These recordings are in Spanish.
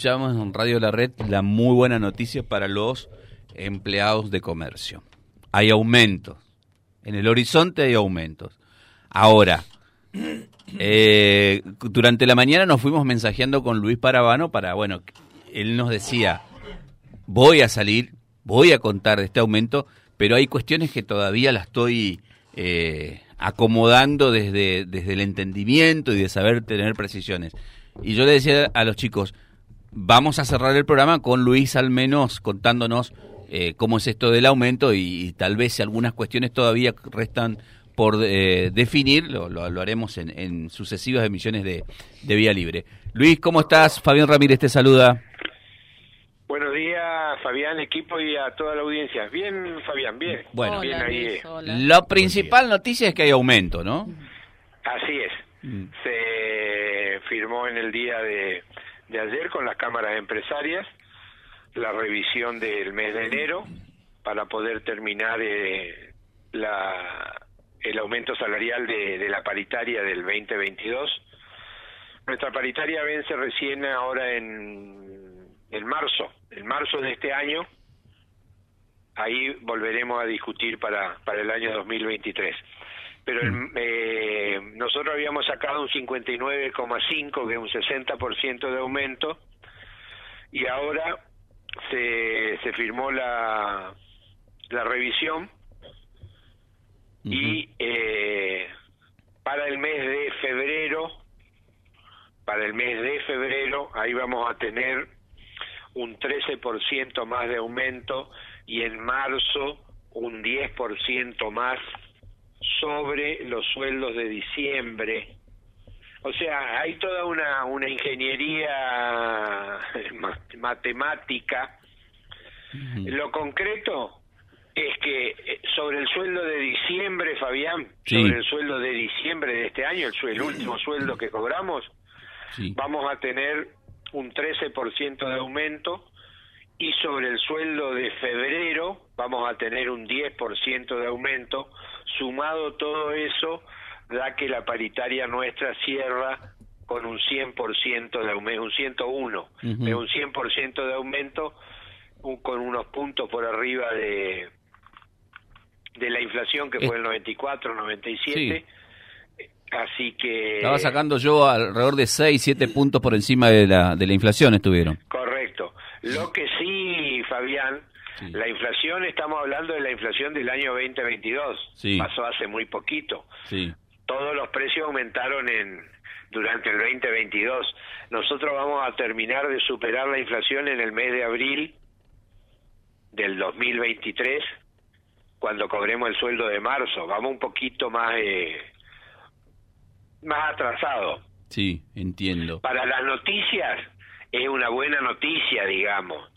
Escuchamos en Radio La Red la muy buena noticia para los empleados de comercio. Hay aumentos. En el horizonte hay aumentos. Ahora, eh, durante la mañana nos fuimos mensajeando con Luis Parabano para, bueno, él nos decía, voy a salir, voy a contar de este aumento, pero hay cuestiones que todavía las estoy eh, acomodando desde, desde el entendimiento y de saber tener precisiones. Y yo le decía a los chicos, vamos a cerrar el programa con Luis al menos contándonos eh, cómo es esto del aumento y, tal vez si algunas cuestiones todavía restan por eh, definir, lo, lo, haremos en, sucesivas emisiones de, Vía Libre. Luis, ¿cómo estás? Fabián Ramírez te saluda. Buenos días, Fabián, equipo y a toda la audiencia. Bien, Fabián, bien. Bueno, bien ahí. la principal noticia es que hay aumento, ¿no? Así es. Mm. Se firmó en el día de de ayer con las cámaras empresarias, la revisión del mes de enero para poder terminar eh, la, el aumento salarial de, de la paritaria del 2022. Nuestra paritaria vence recién ahora en, en marzo, en marzo de este año. Ahí volveremos a discutir para, para el año 2023 pero mm. eh, nosotros habíamos sacado un 59,5, que es un 60% de aumento, y ahora se, se firmó la, la revisión y eh, para el mes de febrero, para el mes de febrero, ahí vamos a tener un 13% más de aumento y en marzo un 10% más sobre los sueldos de diciembre. O sea, hay toda una, una ingeniería matemática. Lo concreto es que eh, sobre el sueldo de diciembre, Fabián, sobre el sueldo de diciembre de este año, el, el último sueldo que cobramos, vamos a tener un 13% de aumento y sobre el sueldo de febrero vamos a tener un 10% de aumento Sumado todo eso, da que la paritaria nuestra cierra con un 100% de aumento, un 101, de un 100% de aumento, con unos puntos por arriba de de la inflación que fue el 94, 97. Así que... Estaba sacando yo alrededor de 6, 7 puntos por encima de la, de la inflación estuvieron. Correcto. Lo que sí, Fabián, la inflación, estamos hablando de la inflación del año 2022, pasó hace muy poquito. Todos los precios aumentaron en durante el 2022. Nosotros vamos a terminar de superar la inflación en el mes de abril del 2023, cuando cobremos el sueldo de marzo. Vamos un poquito más eh, más atrasado. Sí, entiendo. Para las noticias es una buena noticia, digamos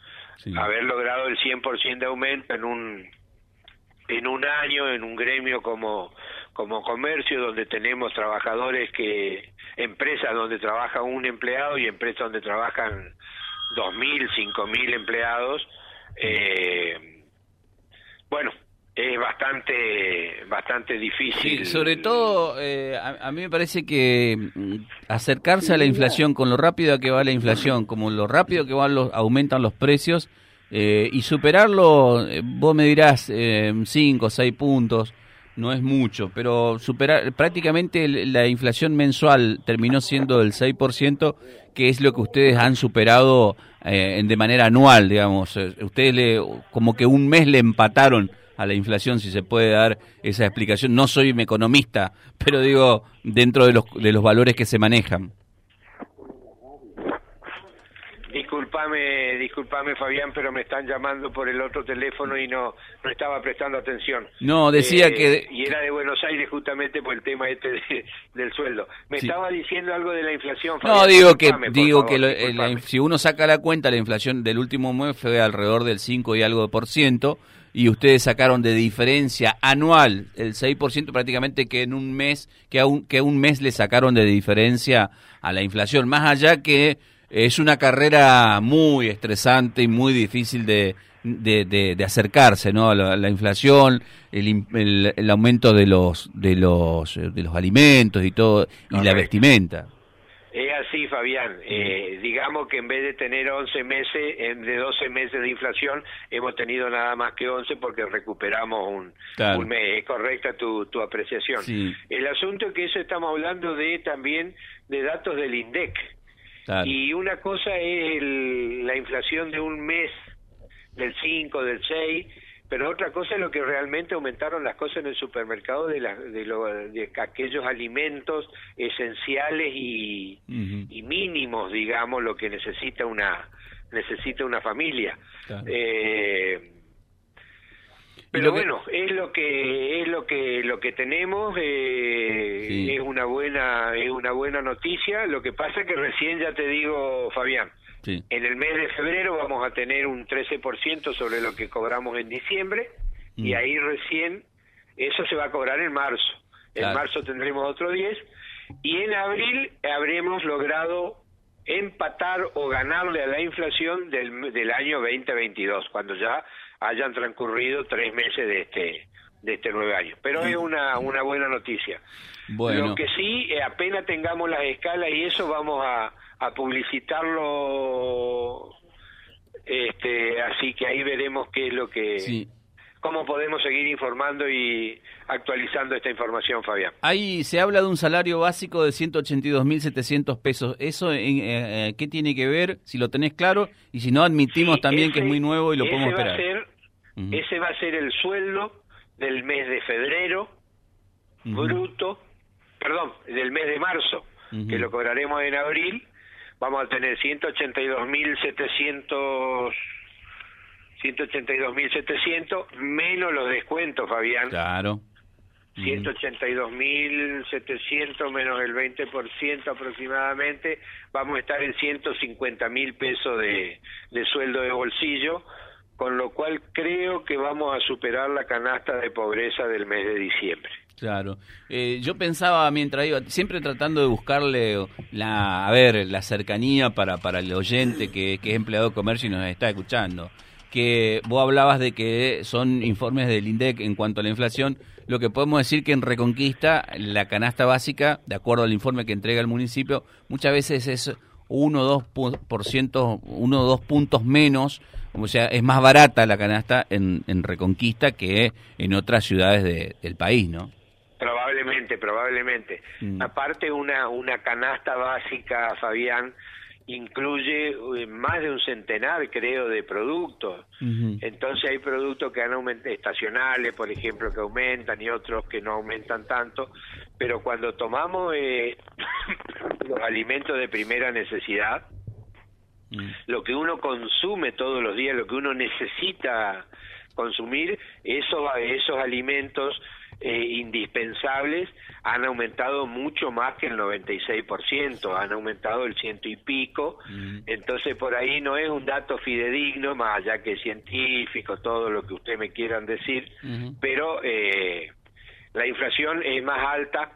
haber logrado el 100% de aumento en un en un año en un gremio como como comercio donde tenemos trabajadores que empresas donde trabaja un empleado y empresas donde trabajan dos mil cinco mil empleados eh, bueno es bastante bastante difícil. sobre todo, eh, a, mí me parece que mm, acercarse a la inflación con lo rápido que va la inflación, como lo rápido que van los, aumentan los precios, eh, y superarlo, eh, vos me dirás, 5 o 6 puntos, no es mucho, pero superar prácticamente la inflación mensual terminó siendo del 6%, que es lo que ustedes han superado de manera anual, digamos. Ustedes le, como que un mes le empataron a la inflación, si se puede dar esa explicación. No soy economista, pero digo, dentro de los, de los valores que se manejan. Disculpame, disculpame Fabián, pero me están llamando por el otro teléfono y no, no estaba prestando atención. No, decía eh, que... Y era de Buenos Aires justamente por el tema este del sueldo. Me estaba diciendo algo de la inflación. no, digo que, digo que si uno saca la cuenta, la inflación del último mes fue alrededor del 5 y algo por ciento y ustedes sacaron de diferencia anual el 6% prácticamente que en un mes, que a un, que un mes le sacaron de diferencia a la inflación, más allá que es una carrera muy estresante y muy difícil de, de, de, acercarse ¿no? a la, inflación, el, el, aumento de los, de, los, de los alimentos y todo, y la vestimenta. Así, Fabián. Eh, digamos que en vez de tener 11 meses, en, de 12 meses de inflación, hemos tenido nada más que 11 porque recuperamos un, un mes. Es correcta tu, tu apreciación. El asunto es que eso estamos hablando de también de datos del INDEC. Y una cosa es la inflación de un mes, del 5, del 6, pero otra cosa es lo que realmente aumentaron las cosas en el supermercado de, de, aquellos alimentos esenciales y, mínimos, digamos, lo que necesita una necesita una familia. Eh, pero bueno, es lo que es lo que lo que tenemos eh, es una buena es una buena noticia. Lo que pasa es que recién ya te digo, Fabián, en el mes de febrero vamos a tener un 13% sobre lo que cobramos en diciembre y mm. ahí recién eso se va a cobrar en marzo. En marzo tendremos otro 10 y en abril habremos logrado empatar o ganarle a la inflación del, del año 2022, cuando ya hayan transcurrido tres meses de este de este nueve año. Pero es una, una buena noticia. Bueno. Lo que sí, eh, apenas tengamos las escalas y eso vamos a, a publicitarlo este así que ahí veremos qué es lo que cómo podemos seguir informando y actualizando esta información Fabián ahí se habla de un salario básico de 182.700 pesos eso en, eh, eh, qué tiene que ver si lo tenés claro y si no admitimos también que es muy nuevo y lo podemos esperar ese va a ser el sueldo del mes de febrero bruto perdón del mes de marzo que lo cobraremos en abril. Vamos a tener 182.700 182.700 menos los descuentos, Fabián. Claro. 182.700 menos el 20% aproximadamente, vamos a estar en 150.000 pesos de, de sueldo de bolsillo, con lo cual creo que vamos a superar la canasta de pobreza del mes de diciembre. Claro. Eh, yo pensaba mientras iba, siempre tratando de buscarle la, a ver, la cercanía para, para el oyente que, es empleado de comercio y nos está escuchando. Que vos hablabas de que son informes del INDEC en cuanto a la inflación. Lo que podemos decir que en Reconquista la canasta básica, de acuerdo al informe que entrega el municipio, muchas veces es 1 o 2%, uno o dos puntos menos o sea, es más barata la canasta en, en Reconquista que en otras ciudades del país, ¿no? Probablemente, probablemente. Mm. Aparte una, una canasta básica, Fabián, incluye eh, más de un centenar, creo, de productos. Entonces hay productos que han aumentado, estacionales, por ejemplo, que aumentan y otros que no aumentan tanto. Pero cuando tomamos eh, los alimentos de primera necesidad, mm. lo que uno consume todos los días, lo que uno necesita consumir, esos, esos alimentos eh, indispensables han aumentado mucho más que el 96%, han aumentado el ciento y pico, mm. entonces por ahí no es un dato fidedigno, más allá que científico, todo lo que ustedes me quieran decir, pero eh, la inflación es más alta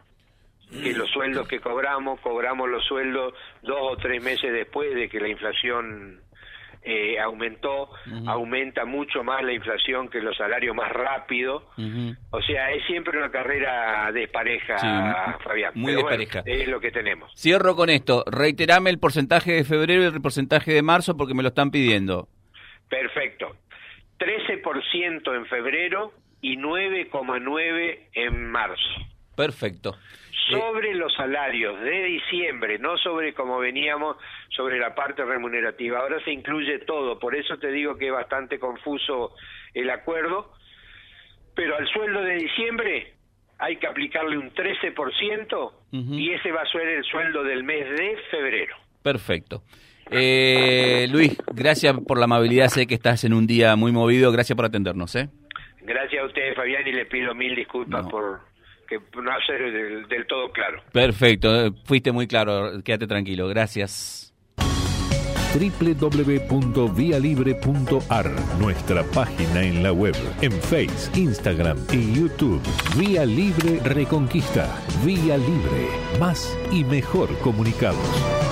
que los sueldos que cobramos, cobramos los sueldos dos o tres meses después de que la inflación eh, aumentó, aumenta mucho más la inflación que los salarios más rápido. O sea, es siempre una carrera de pareja, Fabián. Muy de pareja. Es lo que tenemos. Cierro con esto. Reiterame el porcentaje de febrero y el porcentaje de marzo porque me lo están pidiendo. Perfecto. 13% en febrero y 9,9% en marzo. Perfecto sobre los salarios de diciembre, no sobre como veníamos sobre la parte remunerativa. Ahora se incluye todo, por eso te digo que es bastante confuso el acuerdo, pero al sueldo de diciembre hay que aplicarle un 13% y ese va a ser el sueldo del mes de febrero. Perfecto. Eh, Luis, gracias por la amabilidad, sé que estás en un día muy movido, gracias por atendernos. ¿eh? Gracias a ustedes, Fabián, y le pido mil disculpas por que no hacer del, del todo claro. Perfecto, fuiste muy claro, quédate tranquilo, gracias www.vialibre.ar, nuestra página en la web, en Face, Instagram y YouTube. Vía Libre Reconquista. Vía Libre. Más y mejor comunicados.